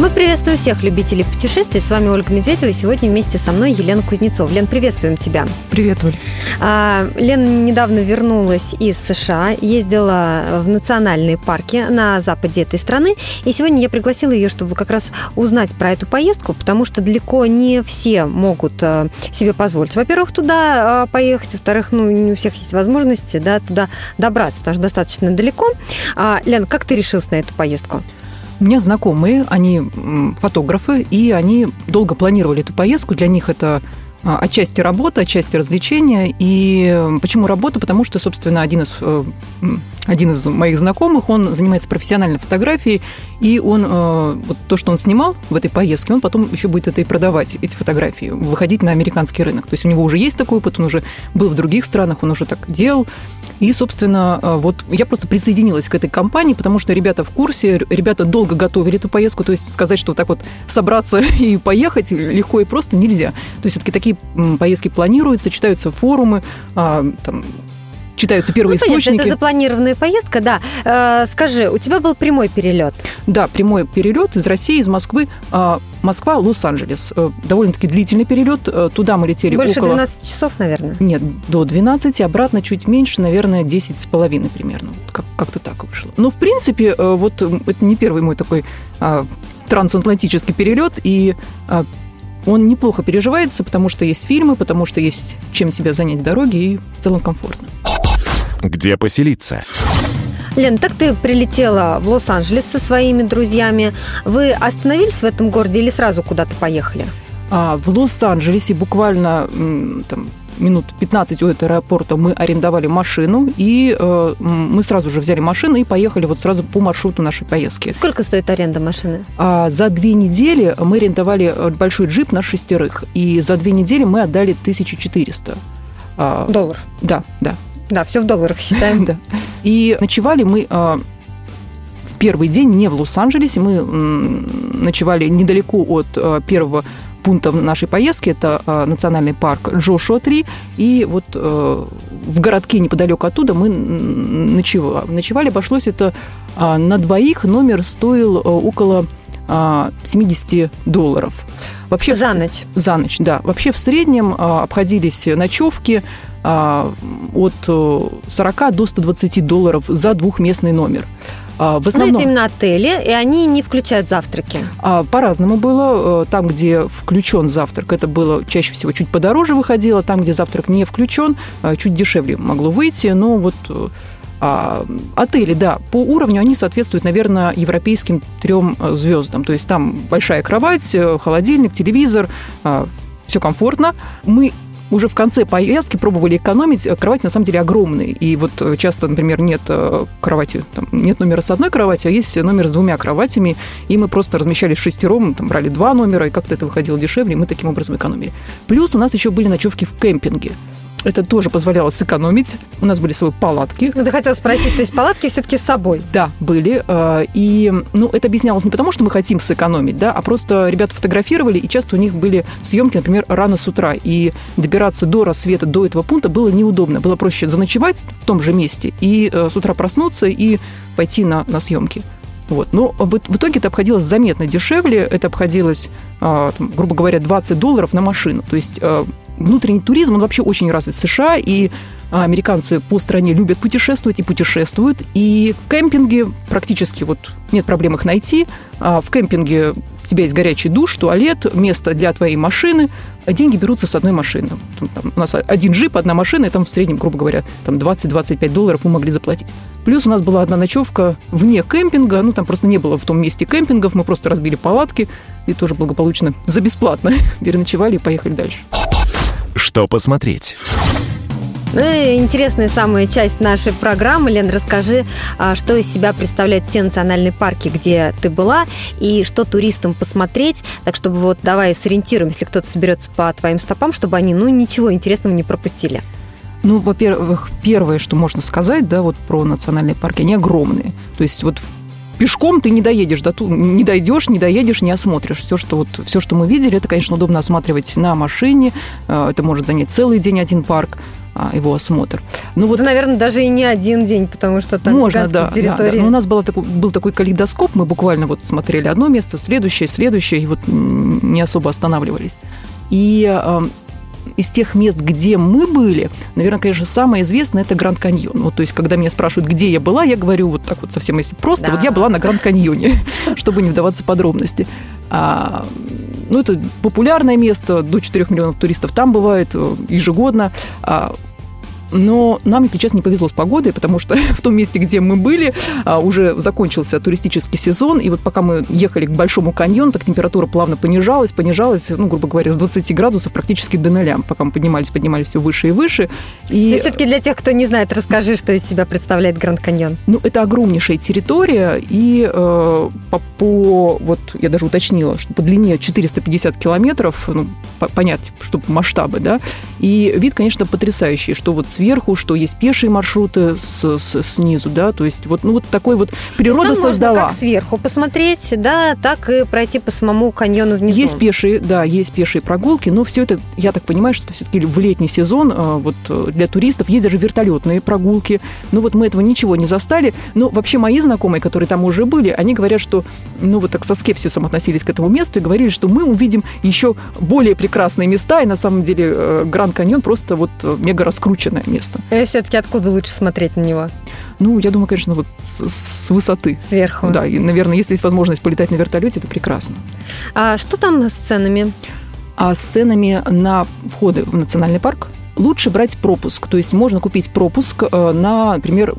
Мы приветствуем всех любителей путешествий. С вами Ольга Медведева. И сегодня вместе со мной Елена Кузнецов. Лен, приветствуем тебя. Привет, Оль. А, Лена недавно вернулась из США, ездила в национальные парки на западе этой страны. И сегодня я пригласила ее, чтобы как раз узнать про эту поездку, потому что далеко не все могут а, себе позволить. Во-первых, туда а, поехать, во-вторых, ну, не у всех есть возможности да, туда добраться, потому что достаточно далеко. А, Лен, как ты решился на эту поездку? У меня знакомые, они фотографы, и они долго планировали эту поездку. Для них это а, отчасти работа, отчасти развлечения. И почему работа? Потому что, собственно, один из э, один из моих знакомых, он занимается профессиональной фотографией, и он, э, вот то, что он снимал в этой поездке, он потом еще будет это и продавать, эти фотографии, выходить на американский рынок. То есть у него уже есть такой опыт, он уже был в других странах, он уже так делал. И, собственно, э, вот я просто присоединилась к этой компании, потому что ребята в курсе, ребята долго готовили эту поездку, то есть сказать, что вот так вот собраться и поехать легко и просто нельзя. То есть все-таки такие поездки планируются, читаются форумы, а, там, читаются первые ну, понятно, источники. Это запланированная поездка, да. Э, скажи, у тебя был прямой перелет? Да, прямой перелет из России, из Москвы. Э, Москва, Лос-Анджелес. Э, довольно-таки длительный перелет. Э, туда мы летели Больше около... 12 часов, наверное? Нет, до 12, обратно чуть меньше, наверное, 10 с половиной примерно. Как- как-то так вышло. Но, в принципе, э, вот это не первый мой такой э, трансатлантический перелет, и э, он неплохо переживается, потому что есть фильмы, потому что есть чем себя занять в дороге, и в целом комфортно. Где поселиться? Лен, так ты прилетела в Лос-Анджелес со своими друзьями. Вы остановились в этом городе или сразу куда-то поехали? А, в Лос-Анджелесе буквально там, минут 15 у этого аэропорта мы арендовали машину, и э, мы сразу же взяли машину и поехали вот сразу по маршруту нашей поездки. Сколько стоит аренда машины? А, за две недели мы арендовали э, большой джип на шестерых, и за две недели мы отдали 1400. А, Доллар? Да, да. Да, все в долларах считаем. да. И ночевали мы а, в первый день не в Лос-Анджелесе, мы ночевали недалеко от а, первого пункта нашей поездки. Это а, национальный парк Джошуа 3. И вот в городке неподалеку оттуда мы ночевали. Ночевали, обошлось это на двоих. Номер стоил около 70 долларов. Вообще за ночь? За ночь, да. Вообще в среднем обходились ночевки от 40 э, до 120 долларов за двухместный номер. А, в основном... Ну, это именно отели, и они не включают завтраки. А, по-разному было. Э, там, где включен завтрак, это было чаще всего чуть подороже выходило. Там, где завтрак не включен, э, чуть дешевле могло выйти. Но вот а, отели, да, по уровню они соответствуют, наверное, европейским трем звездам. То есть там большая кровать, холодильник, телевизор, все комфортно. Мы уже в конце поездки пробовали экономить. Э, кровать на самом деле огромные. И вот э, часто, например, нет э, кровати, там, нет номера с одной кроватью, а есть номер с двумя кроватями. И мы просто размещались шестером, там, брали два номера, и как-то это выходило дешевле, и мы таким образом экономили. Плюс у нас еще были ночевки в кемпинге. Это тоже позволяло сэкономить. У нас были свои палатки. Ну, ты хотела спросить, то есть палатки все-таки с собой? Да, были. Э, и, ну, это объяснялось не потому, что мы хотим сэкономить, да, а просто ребята фотографировали, и часто у них были съемки, например, рано с утра. И добираться до рассвета, до этого пункта было неудобно. Было проще заночевать в том же месте и э, с утра проснуться и пойти на, на съемки. Вот. Но в, в итоге это обходилось заметно дешевле. Это обходилось, э, там, грубо говоря, 20 долларов на машину. То есть внутренний туризм, он вообще очень развит в США, и а, американцы по стране любят путешествовать и путешествуют. И в кемпинге практически вот нет проблем их найти. А в кемпинге у тебя есть горячий душ, туалет, место для твоей машины. А деньги берутся с одной машины. Там, у нас один джип, одна машина, и там в среднем, грубо говоря, там 20-25 долларов мы могли заплатить. Плюс у нас была одна ночевка вне кемпинга, ну там просто не было в том месте кемпингов, мы просто разбили палатки и тоже благополучно за бесплатно переночевали и поехали дальше. Что посмотреть? Ну и интересная самая часть нашей программы. Лен, расскажи, а, что из себя представляют те национальные парки, где ты была, и что туристам посмотреть, так чтобы вот давай сориентируем, если кто-то соберется по твоим стопам, чтобы они, ну, ничего интересного не пропустили. Ну, во-первых, первое, что можно сказать, да, вот про национальные парки, они огромные. То есть вот пешком ты не доедешь, до ту, не дойдешь, не доедешь, не осмотришь. Все, что вот все, что мы видели, это, конечно, удобно осматривать на машине. Э, это может занять целый день один парк а, его осмотр. Ну вот, наверное, даже и не один день, потому что там можно, да, территория. Да, да. Но у нас был такой, был такой калейдоскоп, мы буквально вот смотрели одно место, следующее, следующее, и вот не особо останавливались. И э, из тех мест, где мы были, наверное, конечно, самое известное это Гранд Каньон. Вот, то есть, когда меня спрашивают, где я была, я говорю вот так вот совсем если просто, да. вот я была на Гранд Каньоне, чтобы не вдаваться в подробности. А, ну, это популярное место, до 4 миллионов туристов там бывает э, ежегодно. А, но нам, если честно, не повезло с погодой, потому что в том месте, где мы были, а, уже закончился туристический сезон, и вот пока мы ехали к Большому каньону, так температура плавно понижалась, понижалась, ну, грубо говоря, с 20 градусов практически до ноля, пока мы поднимались, поднимались все выше и выше. И все-таки для тех, кто не знает, расскажи, что из себя представляет Гранд Каньон. Ну, это огромнейшая территория, и э, по, по, вот я даже уточнила, что по длине 450 километров, ну, по, понять, что масштабы, да, и вид, конечно, потрясающий, что вот сверху, что есть пешие маршруты с, с, снизу, да, то есть вот, ну, вот такой вот природа там создала. Можно как сверху посмотреть, да, так и пройти по самому каньону внизу. Есть пешие, да, есть пешие прогулки, но все это, я так понимаю, что все-таки в летний сезон а, вот для туристов есть даже вертолетные прогулки. Ну вот мы этого ничего не застали, но вообще мои знакомые, которые там уже были, они говорят, что, ну вот так со скепсисом относились к этому месту и говорили, что мы увидим еще более прекрасные места, и на самом деле э, Гранд Каньон просто вот э, мега раскрученное место. И все-таки откуда лучше смотреть на него? Ну, я думаю, конечно, вот с, с высоты. Сверху. Да, и, наверное, если есть возможность полетать на вертолете, это прекрасно. А что там с ценами? А с ценами на входы в национальный парк лучше брать пропуск. То есть можно купить пропуск э, на, например,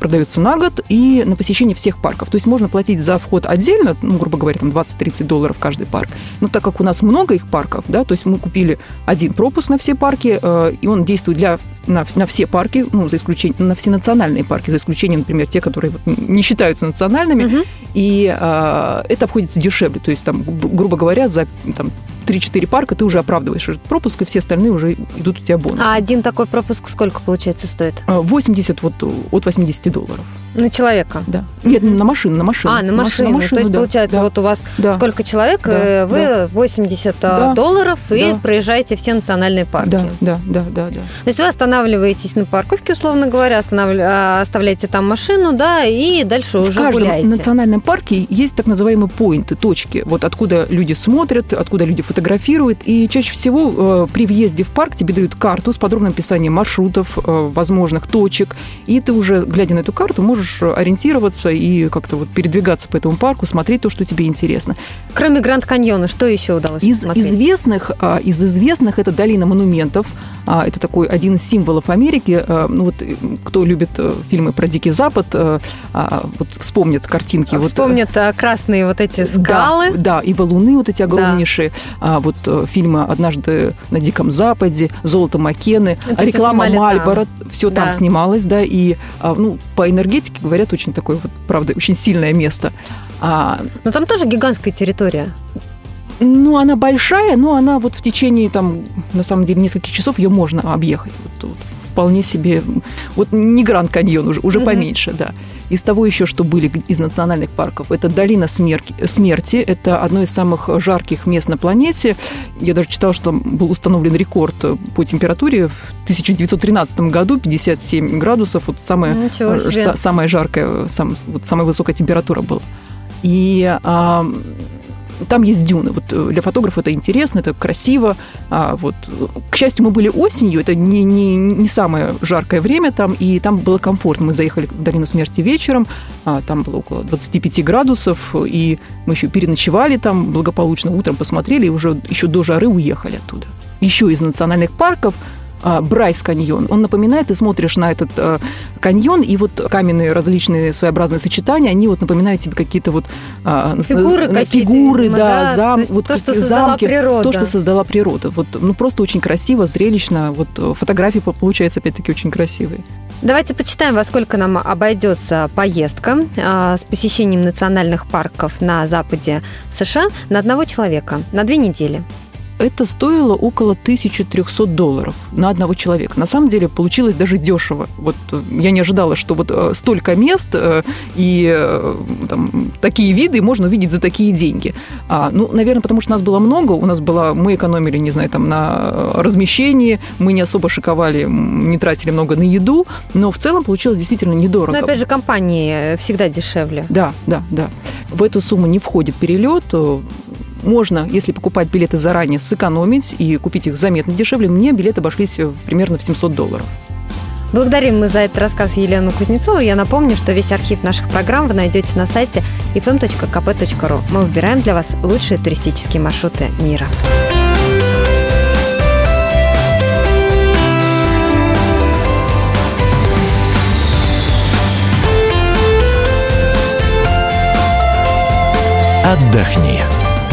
продается на год и на посещение всех парков. То есть можно платить за вход отдельно, ну, грубо говоря, там 20-30 долларов каждый парк. Но так как у нас много их парков, да, то есть мы купили один пропуск на все парки, э, и он действует для на, на все парки, ну, за исключением, на все национальные парки, за исключением, например, те, которые вот не считаются национальными, угу. и э, это обходится дешевле, то есть там, грубо говоря, за там, 3-4 парка ты уже оправдываешь этот пропуск, и все остальные уже идут у тебя бонусы. А один такой пропуск сколько, получается, стоит? 80 вот от 80 долларов. На человека? Да. Нет, на машину, на машину. А, на машину. На машину То есть, да, получается, да. вот у вас да. сколько человек, да, э, вы да. 80 да. долларов и да. проезжаете все национальные парки. Да, да, да, да, да. То есть вы останавливаетесь на парковке, условно говоря, останавли... А, оставляете там машину, да, и дальше В уже каждом гуляете. национальном парке есть так называемые поинты, точки, вот откуда люди смотрят, откуда люди фотографируют, и чаще всего э, при въезде в парк тебе дают карту с подробным описанием маршрутов, э, возможных точек, и ты уже, глядя на эту карту, можешь ориентироваться и как-то вот передвигаться по этому парку, смотреть то, что тебе интересно. Кроме Гранд Каньона, что еще удалось из посмотреть? известных, а, из известных это долина монументов. А, это такой один из символов Америки. А, ну вот кто любит э, фильмы про Дикий Запад, э, вот вспомнят картинки. Вспомнят вот, красные вот эти скалы. Да, да, и валуны вот эти огромнейшие. Да. Вот э, фильмы «Однажды на Диком Западе», «Золото Маккены», это реклама Мальборо, все да. там снималось, да, и ну, по энергетике, говорят, очень такое вот, правда, очень сильное место. Но там тоже гигантская территория. Ну, она большая, но она вот в течение, там, на самом деле, нескольких часов ее можно объехать. Вот, вот вполне себе... Вот не Гранд Каньон, уже, уже mm-hmm. поменьше, да. Из того еще, что были из национальных парков, это Долина смерти, смерти. Это одно из самых жарких мест на планете. Я даже читала, что был установлен рекорд по температуре в 1913 году, 57 градусов. Вот самая, самая жаркая, сам, вот самая высокая температура была. И а, там есть дюны. Вот э, для фотографа это интересно, это красиво. А вот, к счастью, мы были осенью, это не, не, не самое жаркое время там, и там было комфортно. Мы заехали в Долину смерти вечером, а там было около 25 градусов, и мы еще переночевали там благополучно, утром посмотрели, и уже еще до жары уехали оттуда. Еще из национальных парков – Брайс каньон. Он напоминает, ты смотришь на этот э, каньон, и вот каменные различные своеобразные сочетания, они вот напоминают тебе какие-то вот э, фигуры, на, фигуры да, да, зам, вот то, что замки, природа. то, что создала природа. Вот, ну просто очень красиво, зрелищно. Вот э, фотографии получаются опять-таки очень красивые. Давайте почитаем, во сколько нам обойдется поездка э, с посещением национальных парков на западе США на одного человека на две недели. Это стоило около 1300 долларов на одного человека. На самом деле получилось даже дешево. Вот э, я не ожидала, что вот э, столько мест э, и там, такие виды можно увидеть за такие деньги. А, ну, наверное, потому что нас было много, у нас было, мы экономили, не знаю, там на размещении, мы не особо шиковали, не тратили много на еду, но в целом получилось действительно недорого. Но опять же, компании всегда дешевле. Да, да, да. В эту сумму не входит перелет, можно, если покупать билеты заранее, сэкономить и купить их заметно дешевле. Мне билеты обошлись примерно в 700 долларов. Благодарим мы за этот рассказ Елену Кузнецову. Я напомню, что весь архив наших программ вы найдете на сайте fm.kp.ru. Мы выбираем для вас лучшие туристические маршруты мира. Отдохни.